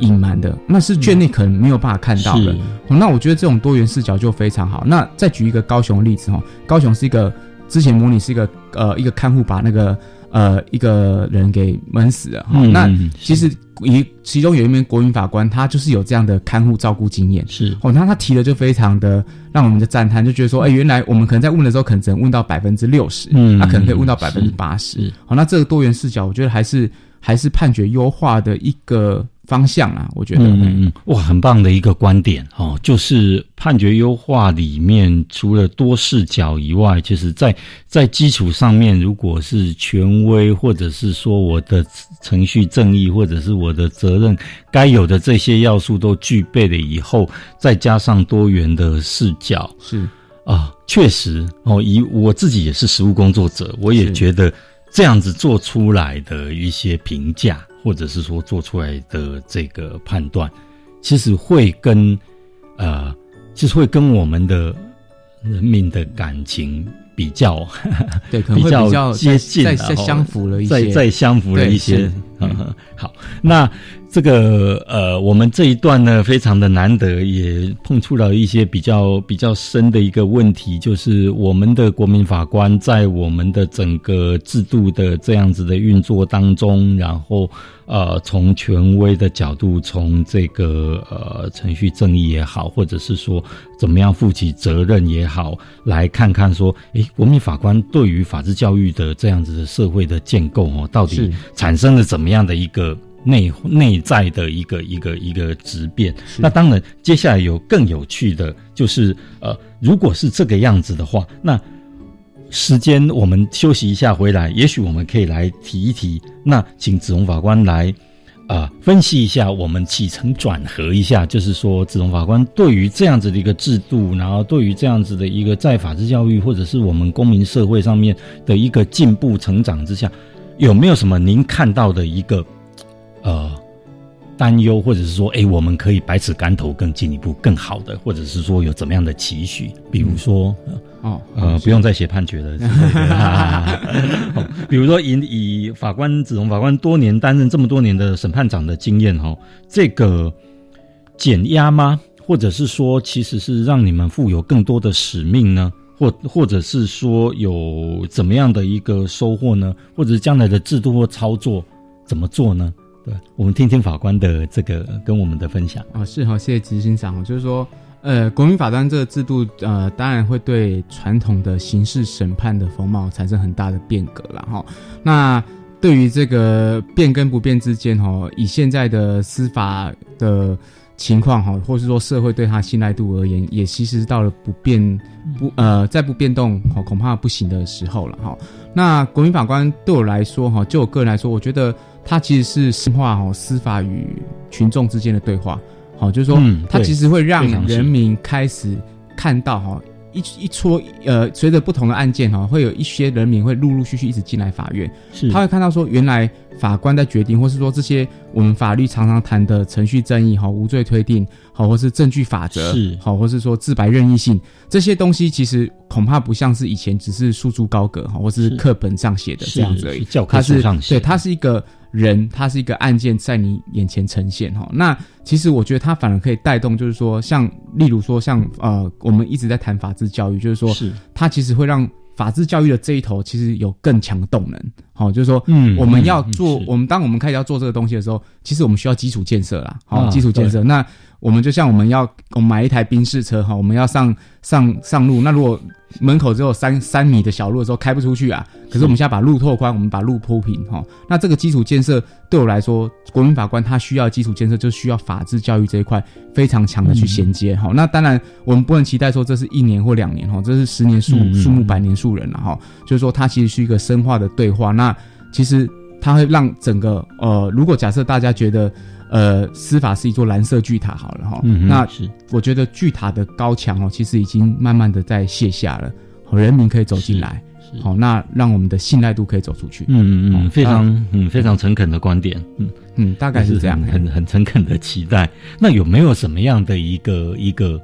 隐瞒的？那是卷内可能没有办法看到的。那我觉得这种多元视角就非常好。那再举一个高雄的例子哈，高雄是一个之前模拟是一个呃一个看护把那个呃一个人给闷死了哈。那其实一其中有一名国民法官，他就是有这样的看护照顾经验。是哦，那他提的就非常的让我们的赞叹，就觉得说，哎、原来我们可能在问的时候，可能只能问到百分之六十，嗯他可能可以问到百分之八十。好，那这个多元视角，我觉得还是还是判决优化的一个方向啊，我觉得。嗯嗯嗯，哇，很棒的一个观点哦，就是判决优化里面除了多视角以外，就是在在基础上面，如果是权威，或者是说我的程序正义，或者是我的责任该有的这些要素都具备了以后，再加上多元的视角，是。啊，确实哦，以我自己也是实务工作者，我也觉得这样子做出来的一些评价，或者是说做出来的这个判断，其实会跟呃，其实会跟我们的人民的感情比较对，可能会比较接近再再相符了一再些，再再相符了一些 好，那这个呃，我们这一段呢，非常的难得，也碰触到一些比较比较深的一个问题，就是我们的国民法官在我们的整个制度的这样子的运作当中，然后呃，从权威的角度，从这个呃程序正义也好，或者是说怎么样负起责任也好，来看看说，诶，国民法官对于法治教育的这样子的社会的建构哦，到底产生了怎么样的一个内内在的一个一个一个质变？那当然，接下来有更有趣的，就是呃，如果是这个样子的话，那时间我们休息一下回来，也许我们可以来提一提。那请子龙法官来啊、分析一下，我们起承转合一下，就是说子龙法官对于这样子的一个制度，然后对于这样子的一个在法治教育或者是我们公民社会上面的一个进步成长之下，有没有什么您看到的一个呃担忧，或者是说，哎，我们可以百尺竿头更进一步、更好的，或者是说有怎么样的期许？比如说，哦，呃，不用再写判决了 比如说以以法官子龙法官多年担任这么多年的审判长的经验，哈，这个减压吗？或者是说，其实是让你们负有更多的使命呢？或或者是说有怎么样的一个收获呢？或者是将来的制度或操作怎么做呢？对，我们听听法官的这个跟我们的分享。哦，是哈，谢谢执行长哦。就是说，呃，国民法官这个制度，呃，当然会对传统的刑事审判的风貌产生很大的变革了哈。那对于这个变跟不变之间哈，以现在的司法的情况哈，或是说社会对他信赖度而言，也其实到了不变不呃再不变动哈，恐怕不行的时候了哈。那国民法官对我来说哈，就我个人来说，我觉得他其实是深化哦司法与群众之间的对话。好，就是说嗯，它其实会让人民开始看到哈一一撮呃，随着不同的案件哈，会有一些人民会陆陆续续一直进来法院，他会看到说，原来法官在决定，或是说这些我们法律常常谈的程序正义哈、无罪推定好，或是证据法则是。好，或是说自白任意性这些东西，其实恐怕不像是以前只是束诸高阁哈，或是是课本上写的是这样子而已。是教，科书上写对它是一个人，它是一个案件在你眼前呈现哈。那其实我觉得它反而可以带动，就是说像例如说像呃，我们一直在谈法治教育，就是说是。它其实会让法治教育的这一头其实有更强的动能。好、就是说，嗯我们要做，我们当我们开始要做这个东西的时候，其实我们需要基础建设啦。好、啊基础建设。那我们就像我们要我们买一台宾士车哈，我们要上上上路，那如果门口只有三三米的小路的时候开不出去啊，可是我们现在把路拓宽，我们把路铺平哈。那这个基础建设对我来说，国民法官他需要基础建设，就需要法治教育这一块非常强的去衔接哈、那当然我们不能期待说这是一年或两年哈，这是十年树树木百年树人了哈。就是说它其实是一个深化的对话。那其实它会让整个呃，如果假设大家觉得呃司法是一座蓝色巨塔好了哈，嗯哼那是我觉得巨塔的高墙哦，其实已经慢慢的在卸下了，好人民可以走进来，好，那让我们的信赖度可以走出去。嗯嗯嗯，哦非常嗯非常诚恳的观点，嗯嗯，大概是这样很很很诚恳的期待。那有没有什么样的一个一个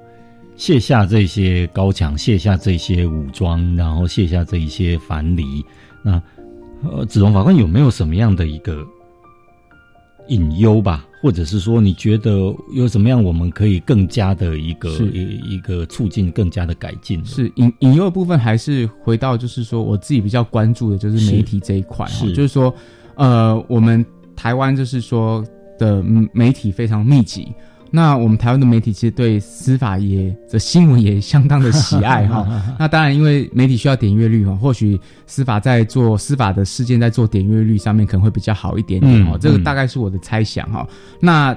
卸下这些高墙，卸下这些武装，然后卸下这一些樊篱？那呃，子龙法官有没有什么样的一个隐忧吧？或者是说，你觉得有什么样我们可以更加的一个一一个促进更加的改进？是隐隐忧的部分，还是回到就是说我自己比较关注的就是媒体这一块就是说，呃，我们台湾就是说的嗯媒体非常密集。那我们台湾的媒体其实对司法也的新闻也相当的喜爱 哈。那当然，因为媒体需要点阅率哈，或许司法在做司法的事件在做点阅率上面可能会比较好一点点哦。这个大概是我的猜想哈。那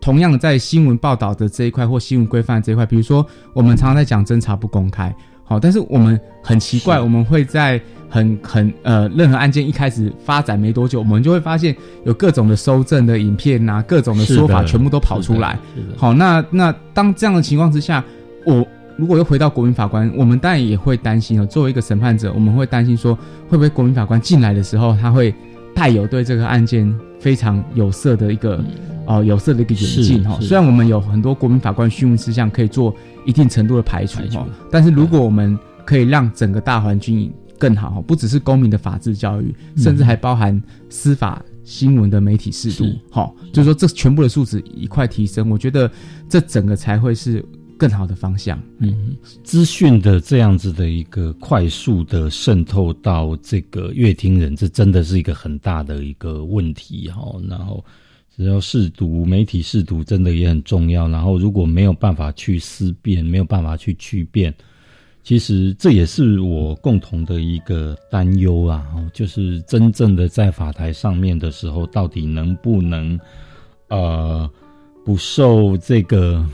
同样在新闻报道的这一块或新闻规范这一块，比如说我们常常在讲侦查不公开，好，但是我们很奇怪，我们会在很很呃任何案件一开始发展没多久，我们就会发现有各种的收证的影片啊，各种的说法全部都跑出来。好，那那当这样的情况之下，我如果又回到国民法官，我们当然也会担心哦。作为一个审判者，我们会担心说，会不会国民法官进来的时候，他会带有对这个案件非常有色的一个哦、有色的一个眼镜哈。虽然我们有很多国民法官讯问事项可以做一定程度的排除哈，但是如果我们可以让整个大环境更好哈，不只是公民的法治教育，嗯。甚至还包含司法新闻的媒体适度是，哈，就是说这全部的素质一块提升，我觉得这整个才会是更好的方向。嗯，资讯的这样子的一个快速的渗透到这个乐听人，这真的是一个很大的一个问题哈。然后，只要试读媒体试读，真的也很重要。然后，如果没有办法去思辨，没有办法去区辨，其实这也是我共同的一个担忧啊。哦就是真正的在法台上面的时候，到底能不能呃不受这个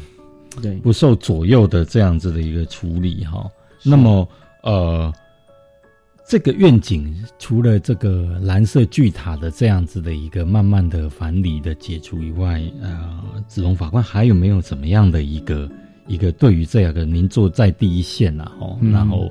对不受左右的这样子的一个处理哈。那么呃，这个愿景除了这个蓝色巨塔的这样子的一个慢慢的反理的解除以外，呃，子龙法官还有没有怎么样的一个一个对于这样的您坐在第一线啊，哦，嗯然后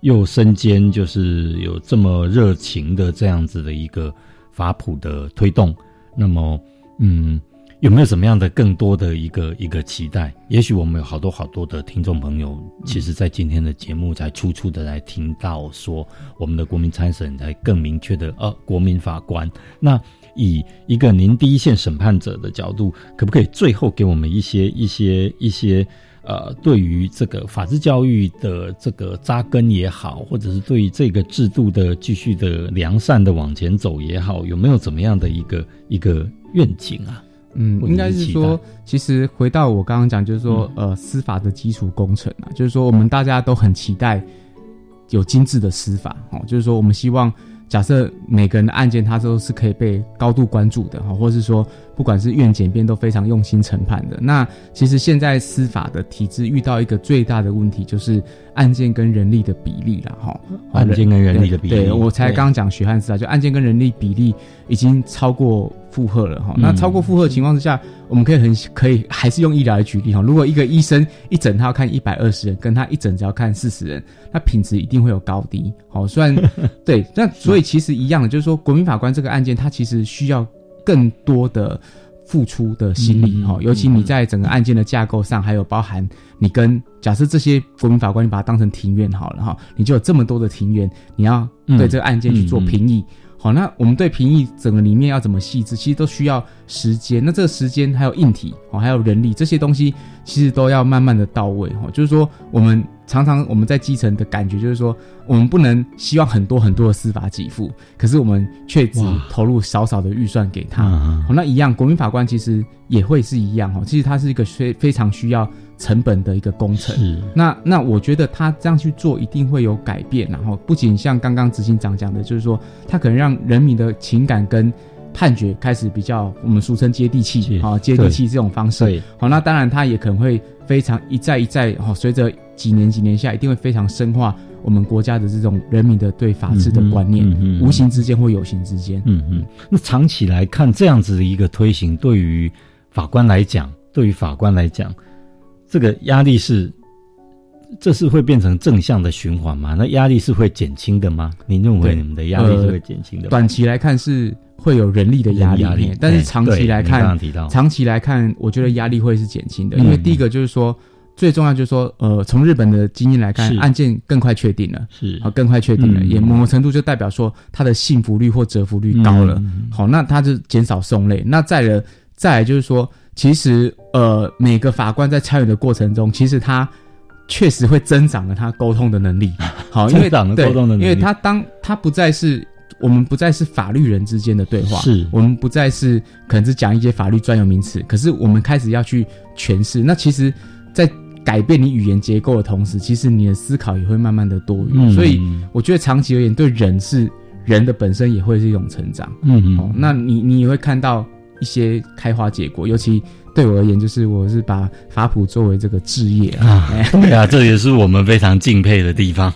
又身兼就是有这么热情的这样子的一个法普的推动，那么嗯。有没有什么样的更多的一个一个期待？也许我们有好多好多的听众朋友，其实，在今天的节目才初初的来听到说，我们的国民参审才更明确的，呃，国民法官。那以一个您第一线审判者的角度，可不可以最后给我们一些一些一些呃，对于这个法治教育的这个扎根也好，或者是对于这个制度的继续的良善的往前走也好，有没有怎么样的一个一个愿景啊？嗯，应该是说，其实回到我刚刚讲，就是说，呃，司法的基础工程啊，就是说，我们大家都很期待有精致的司法哦，就是说，我们希望假设每个人的案件，它都是可以被高度关注的哈，或是说，不管是院检辩都非常用心审判的。那其实现在司法的体制遇到一个最大的问题，就是案件跟人力的比例了哈。案件跟人力的比例对，对我才对刚刚讲血汗司法，就案件跟人力比例已经超过负荷了哈。嗯那超过负荷的情况之下，我们可以很可以还是用医疗来举例哈。如果一个医生一整套要看一百二十人，跟他一整只要看四十人，那品质一定会有高低。好，虽然对，那所以其实一样的，就是说国民法官这个案件，它其实需要更多的付出的心力嗯哈、尤其你在整个案件的架构上，还有包含你跟假设这些国民法官，你把它当成庭院好了哈，你就有这么多的庭院，你要嗯对这个案件去做评议。好，那我们对评议整个里面要怎么细致，其实都需要时间。那这个时间还有硬体哦，还有人力这些东西，其实都要慢慢的到位哈。就是说，我们常常我们在基层的感觉就是说，我们不能希望很多很多的司法给付，可是我们却只投入少少的预算给他。嗯好，那一样，国民法官其实也会是一样哦。其实它是一个非非常需要成本的一个工程。是那那我觉得他这样去做一定会有改变，然后不仅像刚刚执行长讲的，就是说他可能让人民的情感跟判决开始比较我们俗称接地气，好、接地气这种方式对。好，那当然他也可能会非常一再一再，哈、随着几年几年下，一定会非常深化我们国家的这种人民的对法治的观念，嗯哼嗯无形之间或有形之间。嗯嗯，那长期来看，这样子的一个推行，对于法官来讲，对于法官来讲，这个压力是，这是会变成正向的循环吗？那压力是会减轻的吗？您认为你们的压力是会减轻的？呃短期来看是会有人力的压力，但是长期来看刚，长期来看，我觉得压力会是减轻的，嗯因为第一个就是说。最重要就是说，呃，从日本的经验来看，案件更快确定了，是啊，更快确定了，嗯也某种程度就代表说它的幸福率或折服率高了。嗯好，那它就减少送类。那再了，再来就是说，其实呃，每个法官在参与的过程中，其实他确实会增长了他沟通的能力。好，因为增长了对沟通的能力因为他当他不再是我们不再是法律人之间的对话，是我们不再是可能是讲一些法律专有名词，可是我们开始要去诠释。那其实，在改变你语言结构的同时，其实你的思考也会慢慢的多元。嗯所以我觉得长期而言，对人是人的本身也会是一种成长。嗯嗯哦，那你你也会看到一些开花结果，尤其对我而言，就是我是把法普作为这个置业啊哎，对啊，这也是我们非常敬佩的地方。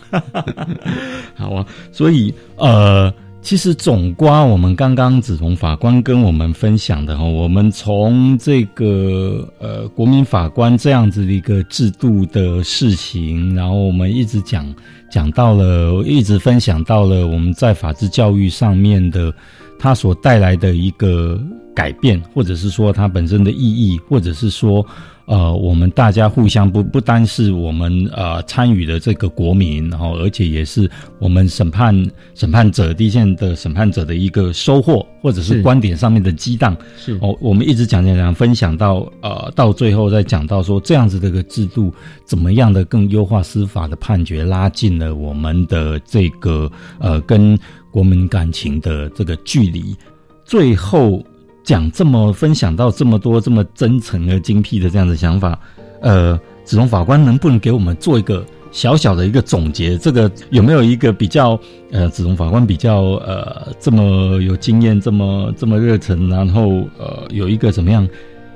好啊，所以呃，其实总瓜我们刚刚子彤法官跟我们分享的哈，我们从这个呃国民法官这样子的一个制度的事情，然后我们一直讲讲到了，一直分享到了我们在法治教育上面的它所带来的一个改变，或者是说它本身的意义，或者是说。呃，我们大家互相不不单是我们呃参与的这个国民，然后而且也是我们审判审判者第一线的审判者的一个收获，或者是是观点上面的激荡。是哦，我们一直讲讲讲，分享到呃到最后再讲到说这样子的一个制度怎么样的更优化司法的判决，拉近了我们的这个呃跟国民感情的这个距离。最后讲这么分享到这么多这么真诚而精辟的这样的想法，呃，子龙法官能不能给我们做一个小小的一个总结？这个有没有一个比较呃，子龙法官比较呃这么有经验，这么这么热忱，然后呃有一个怎么样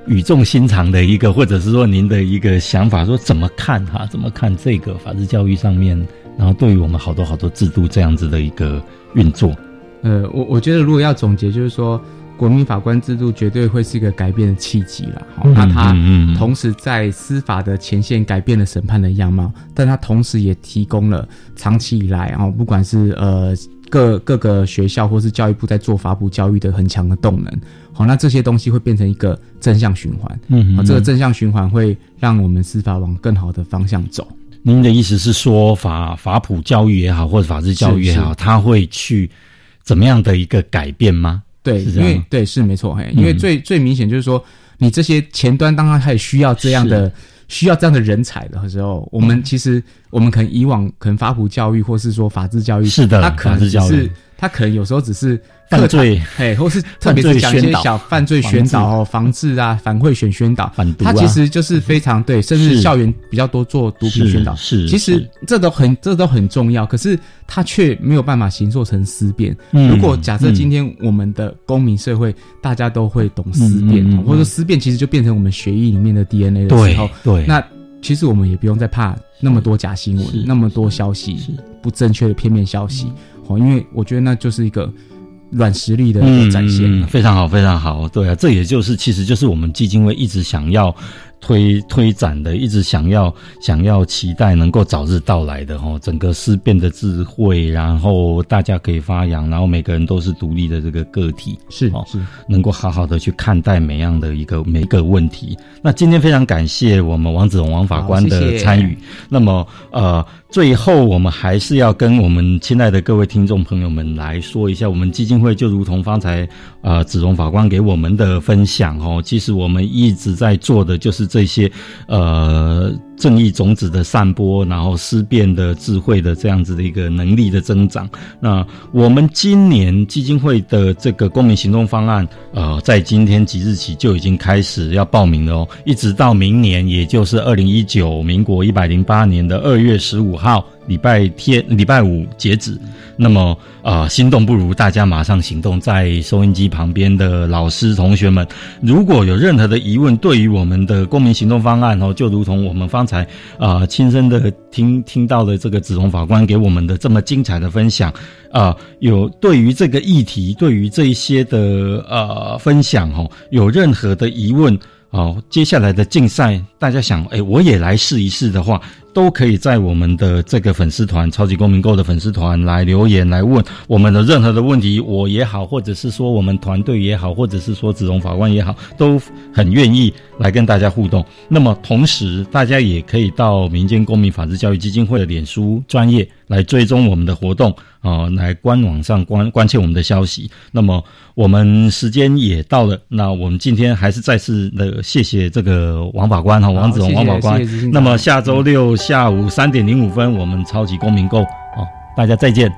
语重心长的一个，或者是说您的一个想法，说怎么看哈、怎么看这个法治教育上面，然后对于我们好多好多制度这样子的一个运作，呃，我我觉得如果要总结，就是说，国民法官制度绝对会是一个改变的契机了。好、嗯那它嗯嗯嗯同时在司法的前线改变了审判的样貌，但它同时也提供了长期以来啊、不管是呃各各个学校或是教育部在做法补教育的很强的动能。好、那这些东西会变成一个正向循环。嗯好这个正向循环会让我们司法往更好的方向走。您的意思是说法法普教育也好，或者法治教育也好，是是。它会去怎么样的一个改变吗？对，是这样因为对是没错，嘿，因为嗯最、最明显就是说，你这些前端当它开始需要这样的需要这样的人才的时候，我们其实我们可能以往可能法普教育或是说法治教育，是的他可能是他可能有时候只是犯罪嘿，或是特别是讲一些小犯罪宣导哦、防治啊、反贿选宣导，反毒啊。它其实就是非常对，甚至校园比较多做毒品宣导，是其实这都很这都很重要，可是他却没有办法形塑成思辨。嗯。如果假设嗯今天我们的公民社会大家都会懂思辨，或者说思辨其实就变成我们血液里面的 DNA 的时候，对那其实我们也不用再怕那么多假新闻，那么多消息不正确的片面消息，哦，因为我觉得那就是一个软实力的一个展现。嗯，非常好，非常好。对啊，这也就是其实就是我们基金会一直想要推推展的，一直想要想要期待能够早日到来的哦。整个思辨的智慧，然后大家可以发扬，然后每个人都是独立的这个个体，是哦是，能够好好的去看待每样的一个每一个问题。那今天非常感谢我们王子荣王法官的好谢谢参与。那么呃，最后我们还是要跟我们亲爱的各位听众朋友们来说一下，我们基金会就如同方才呃子荣法官给我们的分享哦，其实我们一直在做的就是这些呃正义种子的散播，然后思辨的智慧的这样子的一个能力的增长。那我们今年基金会的这个公民行动方案，呃，在今天即日起就已经开始要报名了哦，一直到明年，也就是二零一九民国一百零八年的二月十五号礼拜天礼拜五截止。那么，呃，心动不如大家马上行动，在收音机旁边的老师同学们，如果有任何的疑问，对于我们的公民行动方案哦，就如同我们方刚才啊、亲身的听听到了这个子龙法官给我们的这么精彩的分享，啊，有对于这个议题，对于这一些的呃分享哦，有任何的疑问哦，接下来的竞赛，大家想，哎，我也来试一试的话，都可以在我们的这个粉丝团“超级公民购”的粉丝团来留言来问我们的任何的问题，我也好，或者是说我们团队也好，或者是说子荣法官也好，都很愿意来跟大家互动。那么同时，大家也可以到民间公民法治教育基金会的脸书专业来追踪我们的活动啊、来官网上关关切我们的消息。那么我们时间也到了，那我们今天还是再次的谢谢这个王法官哈，王子荣王法官。那么下周六下午三点零五分，我们超级公民购哦，大家再见。